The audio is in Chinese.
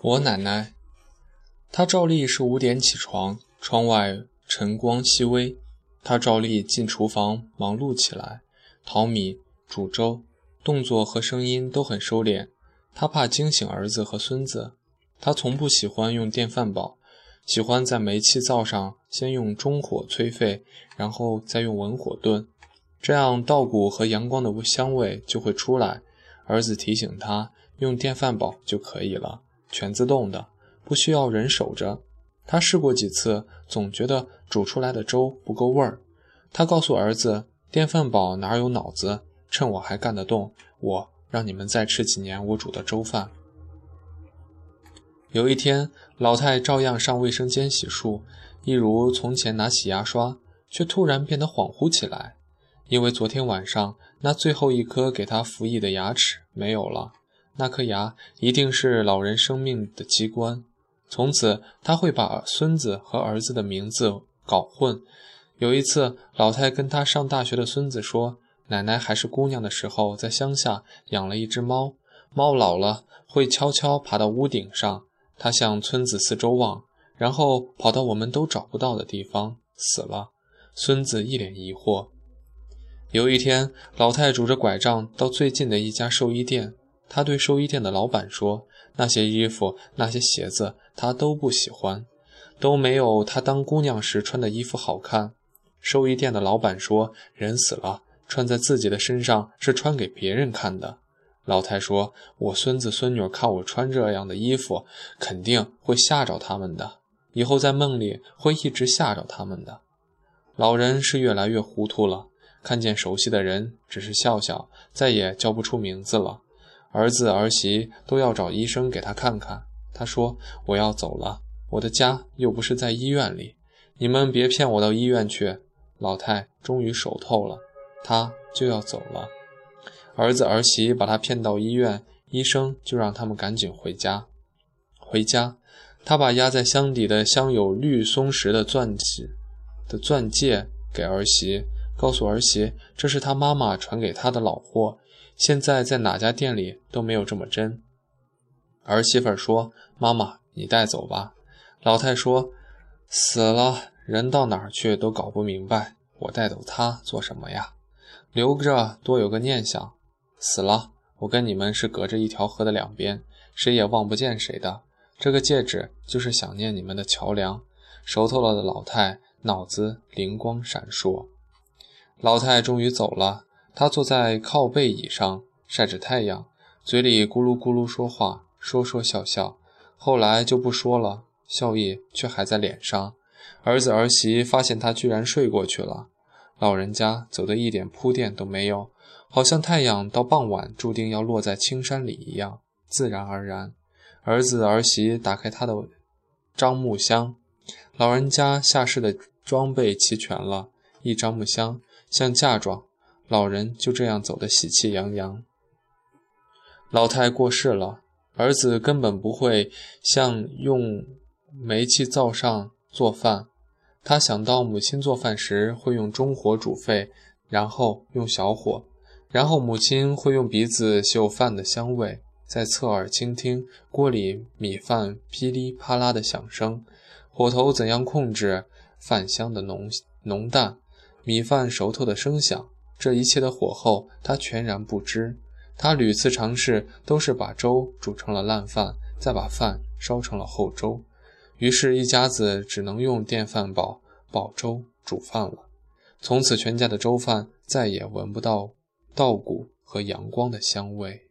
我奶奶，她照例是五点起床，窗外晨光熹微，她照例进厨房忙碌起来，淘米、煮粥，动作和声音都很收敛。她怕惊醒儿子和孙子。她从不喜欢用电饭煲，喜欢在煤气灶上先用中火催沸，然后再用文火炖，这样稻谷和阳光的香味就会出来。儿子提醒他，用电饭煲就可以了。全自动的，不需要人守着。他试过几次，总觉得煮出来的粥不够味儿。他告诉儿子：“电饭煲哪有脑子？趁我还干得动，我让你们再吃几年我煮的粥饭。”有一天，老太照样上卫生间洗漱，一如从前拿起牙刷，却突然变得恍惚起来，因为昨天晚上那最后一颗给他服役的牙齿没有了。那颗牙一定是老人生命的机关，从此他会把孙子和儿子的名字搞混。有一次，老太跟他上大学的孙子说：“奶奶还是姑娘的时候，在乡下养了一只猫，猫老了会悄悄爬到屋顶上，它向村子四周望，然后跑到我们都找不到的地方死了。”孙子一脸疑惑。有一天，老太拄着拐杖到最近的一家寿衣店。他对寿衣店的老板说：“那些衣服、那些鞋子，他都不喜欢，都没有他当姑娘时穿的衣服好看。”寿衣店的老板说：“人死了，穿在自己的身上是穿给别人看的。”老太说：“我孙子孙女看我穿这样的衣服，肯定会吓着他们的，以后在梦里会一直吓着他们的。”老人是越来越糊涂了，看见熟悉的人，只是笑笑，再也叫不出名字了。儿子儿媳都要找医生给他看看。他说：“我要走了，我的家又不是在医院里，你们别骗我到医院去。”老太终于熟透了，他就要走了。儿子儿媳把他骗到医院，医生就让他们赶紧回家。回家，他把压在箱底的镶有绿松石的钻戒的钻戒给儿媳，告诉儿媳这是他妈妈传给他的老货。现在在哪家店里都没有这么真。儿媳妇说：“妈妈，你带走吧。”老太说：“死了人到哪儿去都搞不明白，我带走他做什么呀？留着多有个念想。死了，我跟你们是隔着一条河的两边，谁也望不见谁的。这个戒指就是想念你们的桥梁。”熟透了的老太脑子灵光闪烁。老太终于走了。她坐在靠背椅上晒着太阳，嘴里咕噜咕噜说话，说说笑笑。后来就不说了，笑意却还在脸上。儿子儿媳发现他居然睡过去了。老人家走的一点铺垫都没有，好像太阳到傍晚注定要落在青山里一样，自然而然。儿子儿媳打开他的樟木箱，老人家下世的装备齐全了，一樟木箱像嫁妆。老人就这样走得喜气洋洋。老太过世了，儿子根本不会像用煤气灶上做饭。他想到母亲做饭时会用中火煮沸，然后用小火，然后母亲会用鼻子嗅饭的香味，再侧耳倾听锅里米饭噼里啪啦的响声，火头怎样控制饭香的浓浓淡，米饭熟透的声响。这一切的火候，他全然不知。他屡次尝试，都是把粥煮成了烂饭，再把饭烧成了厚粥。于是，一家子只能用电饭煲煲粥煮饭了。从此，全家的粥饭再也闻不到稻谷和阳光的香味。